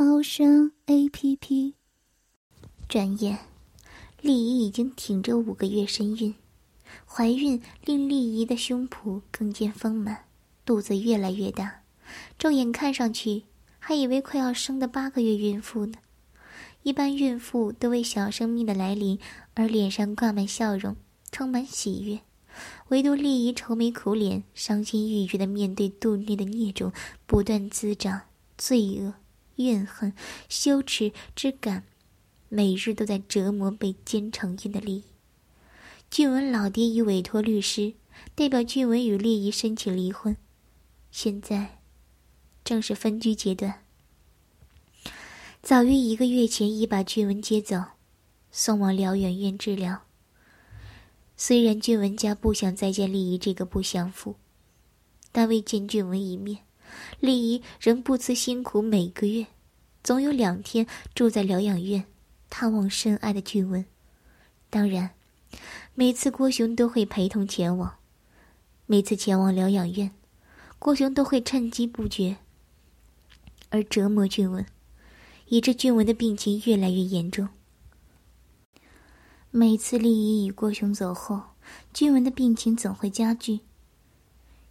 猫声 A P P。转眼，丽姨已经挺着五个月身孕，怀孕令丽姨的胸脯更见丰满，肚子越来越大，肉眼看上去还以为快要生的八个月孕妇呢。一般孕妇都为小生命的来临而脸上挂满笑容，充满喜悦。唯独丽姨愁眉苦脸、伤心欲绝的面对肚内的孽种不断滋长，罪恶、怨恨、羞耻之感，每日都在折磨被奸成奸的丽姨。俊文老爹已委托律师代表俊文与丽姨申请离婚，现在正是分居阶段。早于一个月前已把俊文接走，送往疗养院治疗。虽然俊文家不想再见丽姨这个不祥妇，但为见俊文一面，丽姨仍不辞辛苦，每个月总有两天住在疗养院，探望深爱的俊文。当然，每次郭雄都会陪同前往。每次前往疗养院，郭雄都会趁机不绝，而折磨俊文，以致俊文的病情越来越严重。每次丽姨与郭雄走后，俊文的病情总会加剧，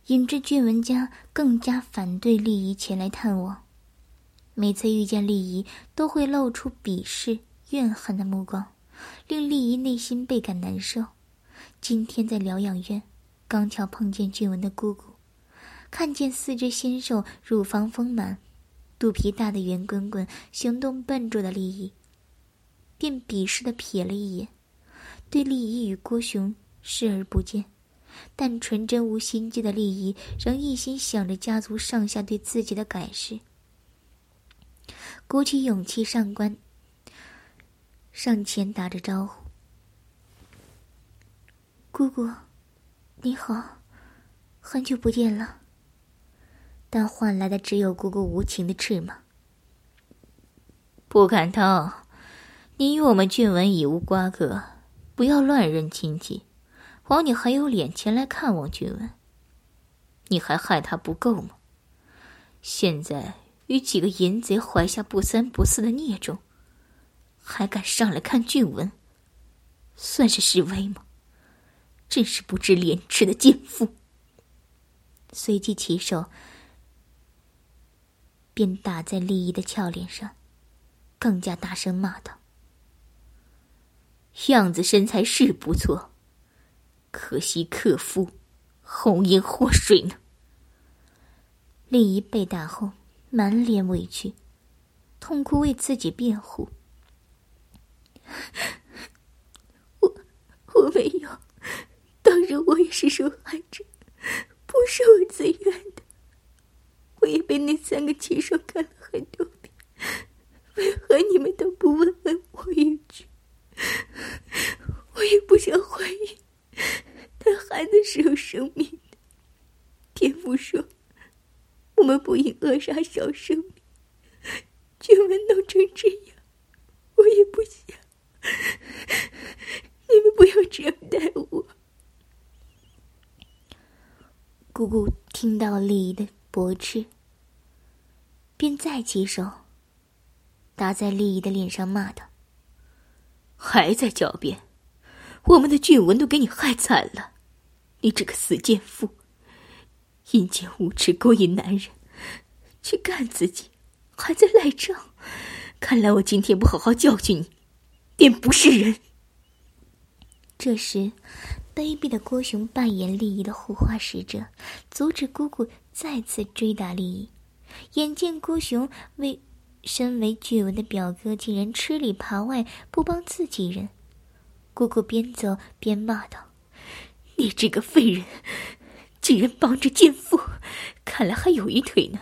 引致俊文家更加反对丽姨前来探望。每次遇见丽姨，都会露出鄙视、怨恨的目光，令丽姨内心倍感难受。今天在疗养院，刚巧碰见俊文的姑姑，看见四肢纤瘦、乳房丰满、肚皮大的圆滚滚、行动笨拙的丽姨，便鄙视的瞥了一眼。对丽姨与郭雄视而不见，但纯真无心机的丽姨仍一心想着家族上下对自己的改视。鼓起勇气上关，上前打着招呼：“姑姑，你好，很久不见了。”但换来的只有姑姑无情的斥骂：“不敢当，你与我们俊文已无瓜葛。”不要乱认亲戚，皇你还有脸前来看望俊文。你还害他不够吗？现在与几个淫贼怀下不三不四的孽种，还敢上来看俊文，算是示威吗？真是不知廉耻的贱妇！随即起手，便打在丽姨的俏脸上，更加大声骂道。样子身材是不错，可惜克夫，红颜祸水呢。丽姨被打后，满脸委屈，痛哭为自己辩护：“我我没有，当然我也是受害者，不是我自愿的。我也被那三个禽兽看了很多遍，为何你们都不问问我一句？”我也不想怀孕，但孩子是有生命。天父说，我们不应扼杀小生命。俊文弄成这样，我也不想。你们不要这样待我。姑姑听到丽姨的驳斥，便再起手，打在丽姨的脸上，骂道。还在狡辩，我们的俊文都给你害惨了，你这个死贱妇，阴间无耻勾引男人，去干自己，还在赖账。看来我今天不好好教训你，便不是人。这时，卑鄙的郭雄扮演利益的护花使者，阻止姑姑再次追打利益。眼见郭雄为。身为巨文的表哥，竟然吃里扒外不帮自己人，姑姑边走边骂道：“你这个废人，竟然帮着奸夫，看来还有一腿呢！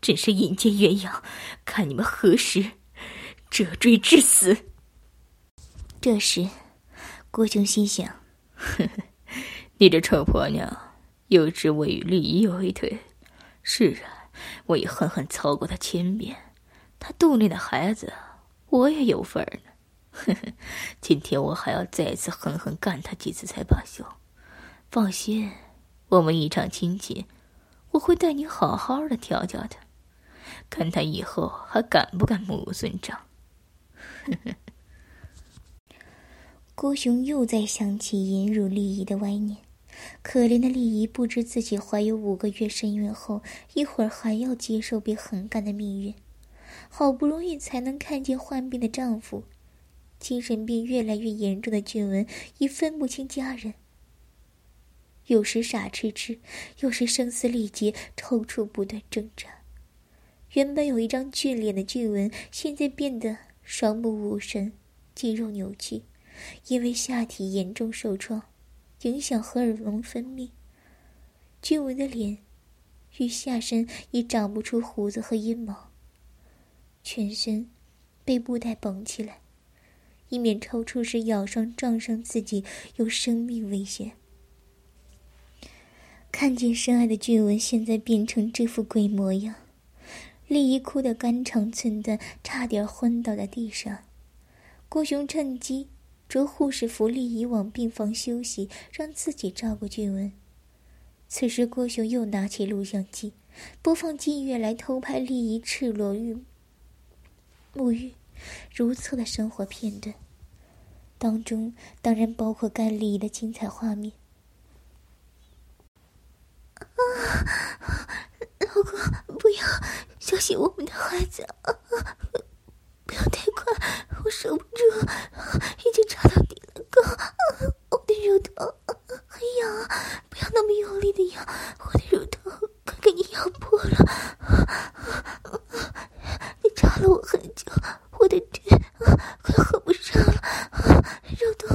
真是阴间鸳鸯，看你们何时折坠致死。这时，郭雄心想：“呵呵，你这臭婆娘，又知我与绿衣有一腿。是啊，我已狠狠操过她千遍，她肚内的孩子，我也有份儿呢。呵呵，今天我还要再次狠狠干她几次才罢休。放心，我们一场亲戚，我会带你好好的调教她，看她以后还敢不敢目无尊长。”。郭雄又在想起引辱丽姨的歪念，可怜的丽姨不知自己怀有五个月身孕后，一会儿还要接受被横干的命运。好不容易才能看见患病的丈夫，精神病越来越严重的俊文已分不清家人。有时傻痴痴，有时声嘶力竭，抽搐不断挣扎。原本有一张俊脸的俊文，现在变得双目无神，肌肉扭曲。因为下体严重受创，影响荷尔蒙分泌，俊文的脸与下身已长不出胡子和阴毛，全身被布袋绑起来，以免抽搐时咬伤撞伤自己有生命危险。看见深爱的俊文现在变成这副鬼模样，丽姨哭得肝肠寸断，差点昏倒在地上。郭雄趁机。着护士扶丽姨往病房休息，让自己照顾俊文。此时，郭雄又拿起录像机，播放近月来偷拍丽姨赤裸浴、沐浴、如厕的生活片段，当中当然包括干丽姨的精彩画面。啊，老公，不要，小心我们的孩子！啊不要太快，我守不住，已经插到底了，哥，我的乳头很痒，不要那么用力的咬，我的乳头快给你咬破了，你插了我很久，我的腿快合不上了，肉都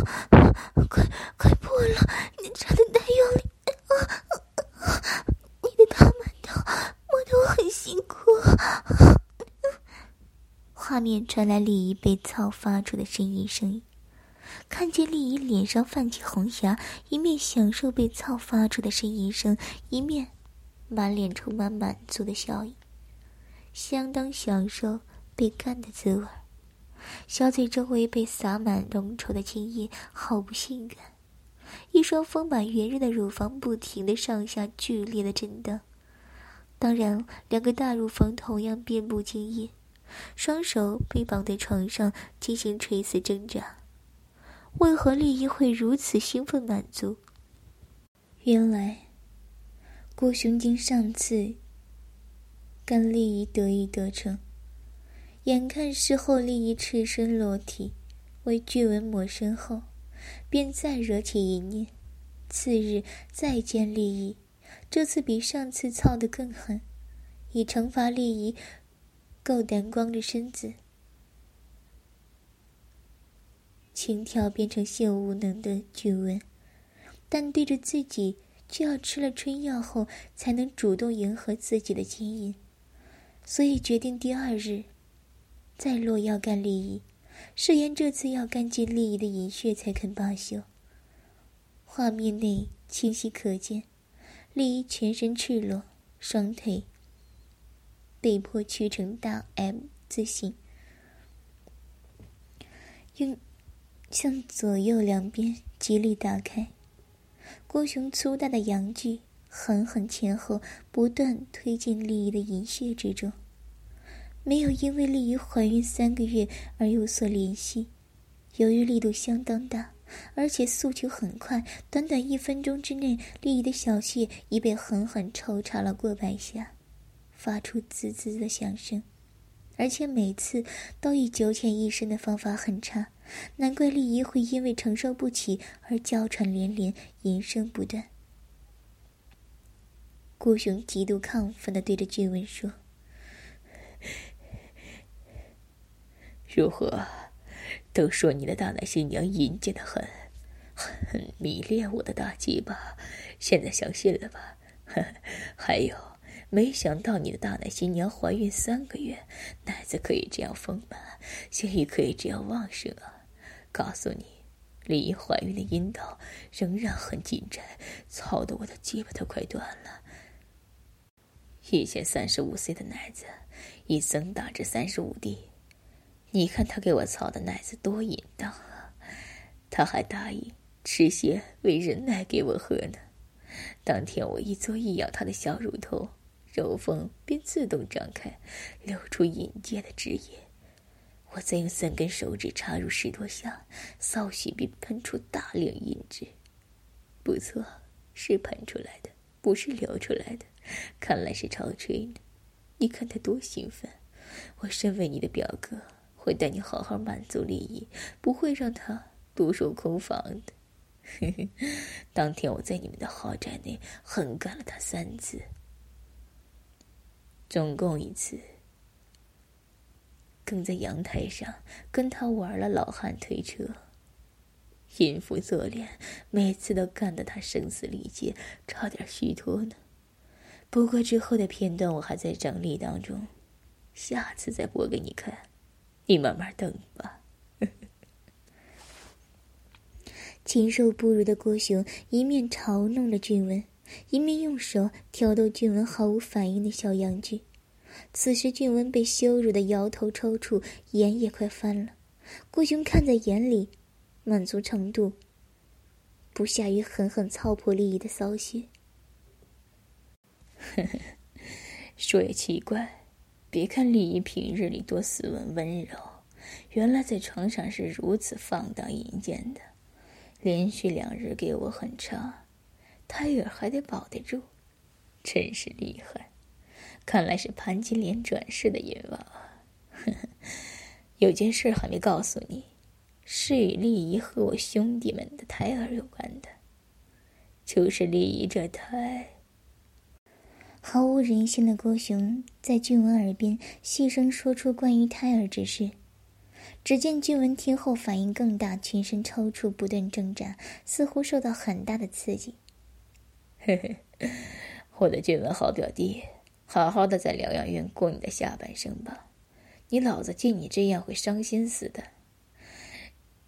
快快破了，你插的太用力，你的大馒头我都很辛苦。画面传来丽姨被操发出的呻吟声音，看见丽姨脸上泛起红霞，一面享受被操发出的呻吟声，一面满脸充满满足的笑意，相当享受被干的滋味。小嘴周围被洒满浓稠的精液，好不性感。一双丰满圆润的乳房不停的上下剧烈的震荡，当然，两个大乳房同样遍布精液。双手被绑在床上进行垂死挣扎，为何丽姨会如此兴奋满足？原来，郭雄经上次跟丽姨得意得逞，眼看事后丽姨赤身裸体为巨文抹身后，便再惹起一念。次日再见丽姨，这次比上次操得更狠，以惩罚丽姨。够胆光着身子，轻佻变成性无能的巨文，但对着自己却要吃了春药后才能主动迎合自己的坚硬，所以决定第二日再落药干利益，誓言这次要干尽利益的银血才肯罢休。画面内清晰可见，利益全身赤裸，双腿。被迫屈成大 M 字形，用向左右两边极力打开。郭雄粗大的阳具狠狠前后不断推进丽姨的银穴之中，没有因为丽姨怀孕三个月而有所怜惜。由于力度相当大，而且速求很快，短短一分钟之内，丽姨的小穴已被狠狠抽插了过百下。发出滋滋的响声，而且每次都以九浅一深的方法很差，难怪丽姨会因为承受不起而娇喘连连，吟声不断。顾雄极度亢奋的对着俊文说：“ 如何？都说你的大奶新娘淫贱的很，很迷恋我的大鸡巴，现在相信了吧？还有。”没想到你的大奶新娘怀孕三个月，奶子可以这样丰满，性欲可以这样旺盛啊！告诉你，李姨怀孕的阴道仍然很紧窄，操得我的鸡巴都快断了。以前三十五岁的奶子，已增大至三十五 D。你看他给我操的奶子多淫荡啊！他还答应吃些喂人奶给我喝呢。当天我一嘬一咬他的小乳头，肉缝便自动张开，流出引介的汁液。我再用三根手指插入十多下，骚穴便喷出大量银汁。不错，是喷出来的，不是流出来的。看来是超吹呢。你看他多兴奋！我身为你的表哥，会带你好好满足利益，不会让他独守空房的。嘿 嘿当天我在你们的豪宅内横干了他三次，总共一次，更在阳台上跟他玩了老汉推车，淫妇作脸，每次都干得他声嘶力竭，差点虚脱呢。不过之后的片段我还在整理当中，下次再播给你看，你慢慢等吧。禽兽不如的郭雄一面嘲弄着俊文，一面用手挑逗俊文毫无反应的小阳具。此时俊文被羞辱的摇头抽搐，眼也快翻了。郭雄看在眼里，满足程度不下于狠狠操破利益的骚穴。呵呵，说也奇怪，别看丽姨平日里多斯文温柔，原来在床上是如此放荡淫贱的。连续两日给我很差，胎儿还得保得住，真是厉害！看来是潘金莲转世的淫娃。呵呵，有件事还没告诉你，是与丽姨和我兄弟们的胎儿有关的，就是丽姨这胎。毫无人性的郭雄在俊文耳边细声说出关于胎儿之事。只见俊文听后反应更大，全身抽搐，不断挣扎，似乎受到很大的刺激。嘿嘿，我的俊文好表弟，好好的在疗养院过你的下半生吧。你老子见你这样会伤心死的。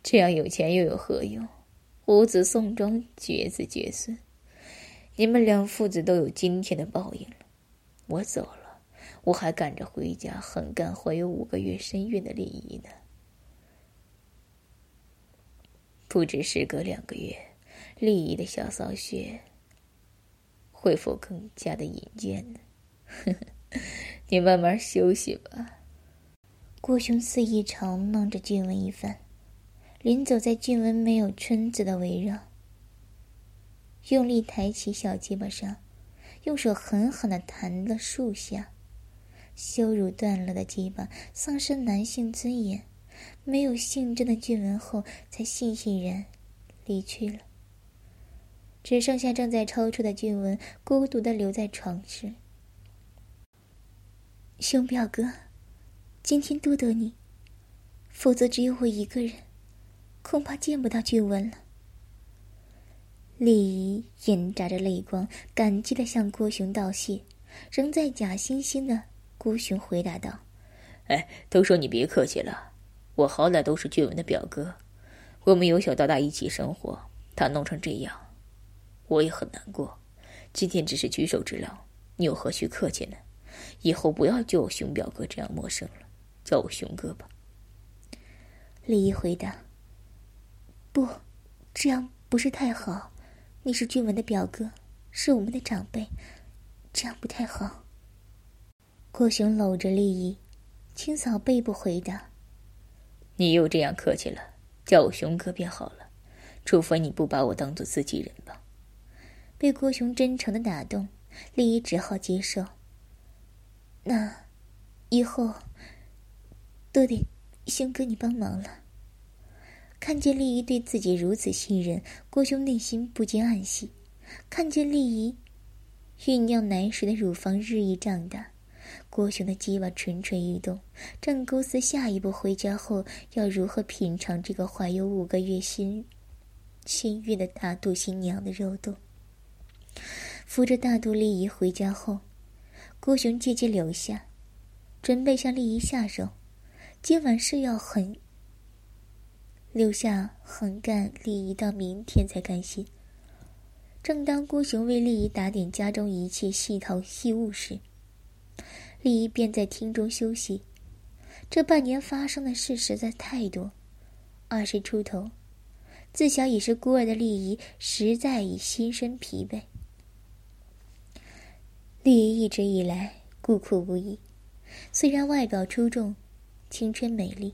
这样有钱又有何用？无子送终，绝子绝孙。你们两父子都有今天的报应了。我走了，我还赶着回家横干怀有五个月身孕的丽姨呢。不知时隔两个月，丽姨的小骚穴会否更加的引见呢？你慢慢休息吧。郭雄肆意嘲弄着俊文一番，临走在俊文没有春子的围绕，用力抬起小鸡巴上，用手狠狠的弹了数下，羞辱断了的鸡巴，丧失男性尊严。没有性征的俊文后，才悻悻然离去了。只剩下正在抽搐的俊文，孤独的留在床上。熊表哥，今天多得你，否则只有我一个人，恐怕见不到俊文了。丽姨眼眨着泪光，感激的向郭雄道谢。仍在假惺惺的郭雄回答道：“哎，都说你别客气了。”我好歹都是俊文的表哥，我们由小到大一起生活，他弄成这样，我也很难过。今天只是举手之劳，你又何须客气呢？以后不要叫我熊表哥这样陌生了，叫我熊哥吧。李毅回答：“不，这样不是太好。你是俊文的表哥，是我们的长辈，这样不太好。”郭雄搂着丽姨，清扫背部，回答。你又这样客气了，叫我雄哥便好了，除非你不把我当做自己人吧。被郭雄真诚的打动，丽姨只好接受。那，以后都得雄哥你帮忙了。看见丽姨对自己如此信任，郭雄内心不禁暗喜。看见丽姨酝酿奶水的乳房日益胀大。郭雄的鸡巴蠢蠢欲动，正构思下一步回家后要如何品尝这个怀有五个月新新孕的大肚新娘的肉洞。扶着大肚丽姨回家后，郭雄借机留下，准备向丽姨下手。今晚是要狠留下横干丽姨到明天才甘心。正当郭雄为丽姨打点家中一切细头细务时，丽姨便在厅中休息。这半年发生的事实在太多，二十出头，自小已是孤儿的丽姨实在已心生疲惫。丽姨一直以来孤苦无依，虽然外表出众。青春美丽，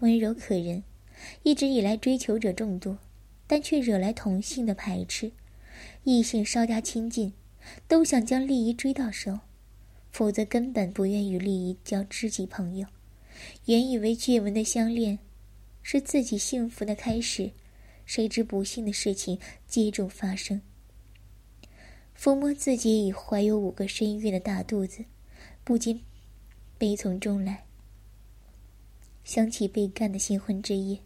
温柔可人，一直以来追求者众多，但却惹来同性的排斥。异性稍加亲近，都想将丽姨追到手，否则根本不愿与丽姨交知己朋友。原以为俊文的相恋是自己幸福的开始，谁知不幸的事情接踵发生。抚摸自己已怀有五个身孕的大肚子，不禁悲从中来。想起被干的新婚之夜，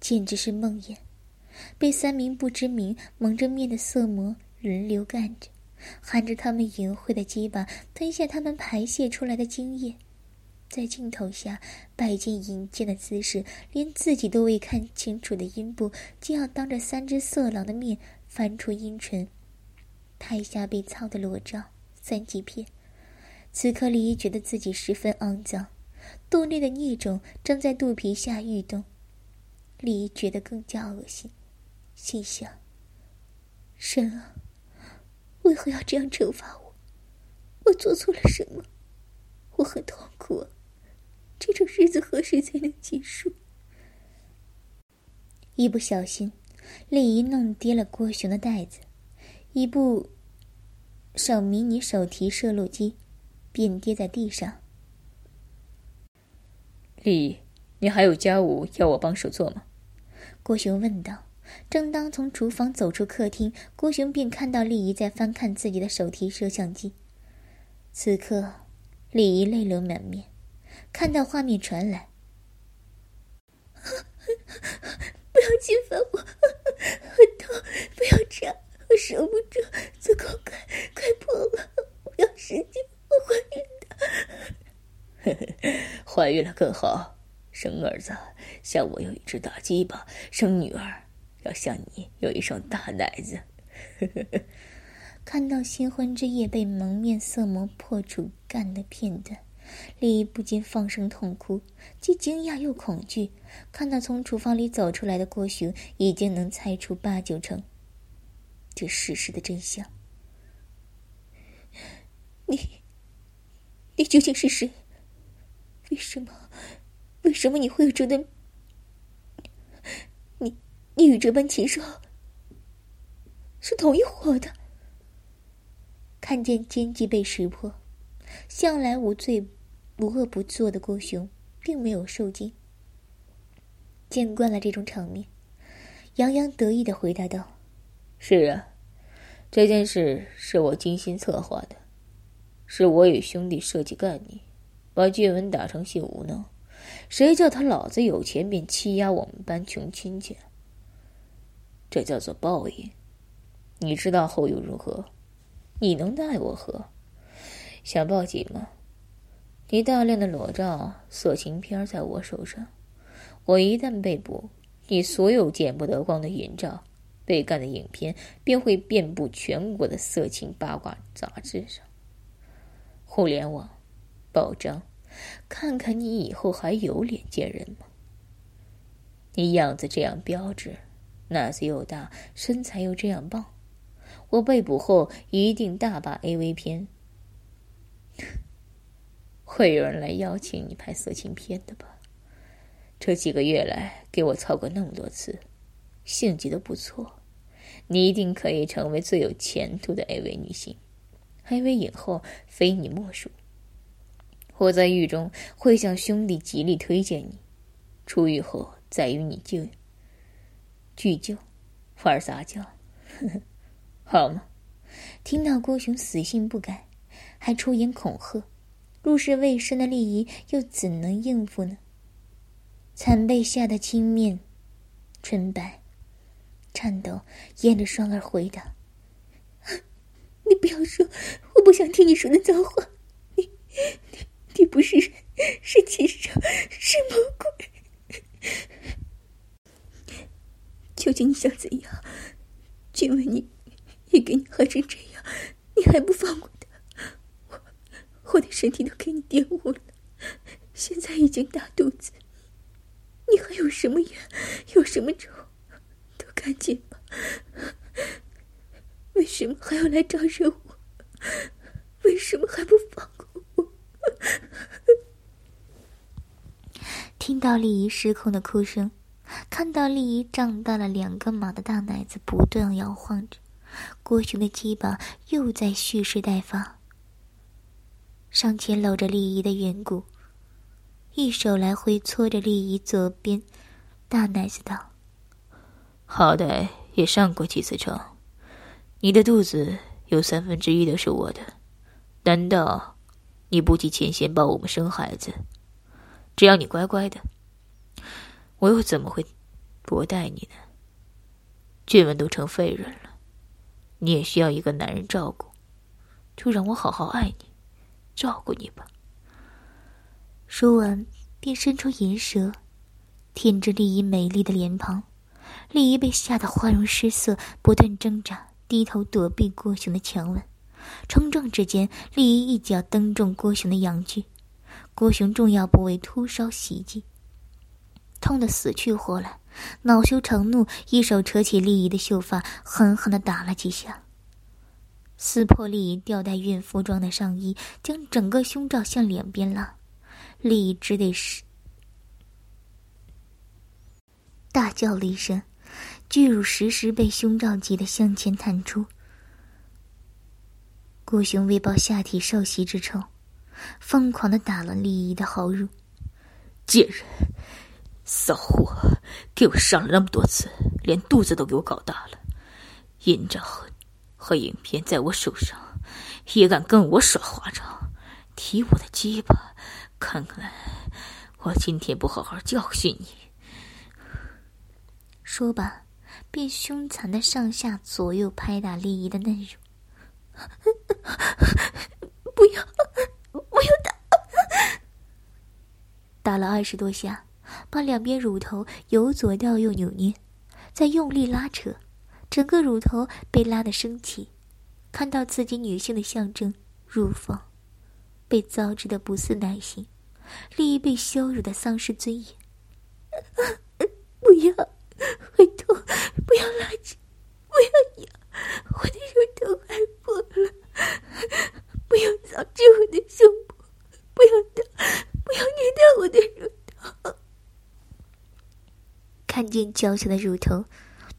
简直是梦魇。被三名不知名、蒙着面的色魔轮流干着，含着他们淫秽的鸡巴，吞下他们排泄出来的精液，在镜头下摆进淫贱的姿势，连自己都未看清楚的阴部，竟要当着三只色狼的面翻出阴唇。台下被操的裸照三级片，此刻李一觉得自己十分肮脏。肚内的孽种正在肚皮下欲动，李姨觉得更加恶心，心想：神啊，为何要这样惩罚我？我做错了什么？我很痛苦啊！这种日子何时才能结束？一不小心，李姨弄跌了郭雄的袋子，一部手迷你手提摄录机便跌在地上。丽姨，你还有家务要我帮手做吗？郭雄问道。正当从厨房走出客厅，郭雄便看到丽姨在翻看自己的手提摄像机。此刻，丽姨泪流满面，看到画面传来：“ 不要侵犯我，很痛，不要这样，我受不住，子宫快快破了，我要使劲，我怀孕的。”怀孕了更好，生儿子像我有一只大鸡巴，生女儿要像你有一双大奶子。看到新婚之夜被蒙面色魔破处干的片段，丽姨不禁放声痛哭，既惊讶又恐惧。看到从厨房里走出来的郭雄，已经能猜出八九成这事实的真相。你，你究竟是谁？为什么？为什么你会有这的？你你与这般禽兽是同一伙的？看见奸计被识破，向来无罪无恶不作的郭雄并没有受惊，见惯了这种场面，洋洋得意的回答道：“是啊，这件事是我精心策划的，是我与兄弟设计干你。”把俊文打成性无能，谁叫他老子有钱便欺压我们班穷亲戚？这叫做报应。你知道后又如何？你能奈我何？想报警吗？你大量的裸照、色情片在我手上，我一旦被捕，你所有见不得光的淫照、被干的影片便会遍布全国的色情八卦杂志上，互联网。报章，看看你以后还有脸见人吗？你样子这样标致，奶子又大，身材又这样棒，我被捕后一定大把 AV 片，会有人来邀请你拍色情片的吧？这几个月来给我操过那么多次，性技都不错，你一定可以成为最有前途的 AV 女星，AV 影后非你莫属。我在狱中会向兄弟极力推荐你，出狱后再与你就聚旧，玩撒娇，好吗？听到郭雄死性不改，还出言恐吓，入世未深的丽姨又怎能应付呢？惨被吓得青面唇白，颤抖，咽着双儿回答：“ 你不要说，我不想听你说的脏话。” 你你你不是，是禽兽，是魔鬼！究竟你想怎样？君为你也给你害成这样，你还不放过他？我我的身体都给你玷污了，现在已经大肚子，你还有什么怨？有什么仇？都赶紧吧！为什么还要来招惹我？为什么还不放？听到丽姨失控的哭声，看到丽姨胀大了两个码的大奶子不断摇晃着，郭雄的鸡巴又在蓄势待发。上前搂着丽姨的圆骨，一手来回搓着丽姨左边大奶子道：“好歹也上过几次床，你的肚子有三分之一都是我的，难道你不计前嫌帮我们生孩子？只要你乖乖的，我又怎么会薄待你呢？俊文都成废人了，你也需要一个男人照顾，就让我好好爱你，照顾你吧。”说完，便伸出银舌，舔着丽姨美丽的脸庞。丽姨被吓得花容失色，不断挣扎，低头躲避郭雄的强吻。冲撞之间，丽姨一脚蹬中郭雄的阳具，郭雄重要部位突烧袭击，痛得死去活来，恼羞成怒，一手扯起丽姨的秀发，狠狠地打了几下，撕破丽姨吊带孕妇装的上衣，将整个胸罩向两边拉，丽姨只得是大叫了一声。巨乳时时被胸罩挤得向前探出，郭雄为报下体受袭之仇，疯狂的打了丽姨的好乳。贱人，骚货，给我上了那么多次，连肚子都给我搞大了，印章和和影片在我手上，也敢跟我耍花招，提我的鸡巴，看来我今天不好好教训你。说罢。便凶残的上下左右拍打丽姨的嫩乳，不要，不要打！打了二十多下，把两边乳头由左到右扭捏，再用力拉扯，整个乳头被拉得升起。看到自己女性的象征乳房被糟质的不似奶性，利益被羞辱的丧失尊严。不要！会痛，不要拉紧，不要压，我的乳头还破了，不要扫至我的胸部，不要打，不要虐待我的乳头。看见娇小的乳头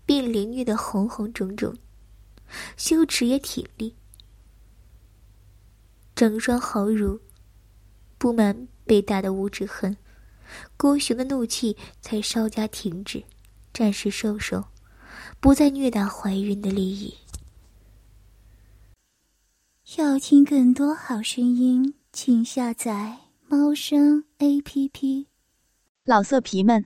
被凌虐的红红肿肿，羞耻也挺立，整双好乳布满被打的五指痕，郭雄的怒气才稍加停止。暂时收手，不再虐打怀孕的利益。要听更多好声音，请下载猫声 A P P。老色皮们，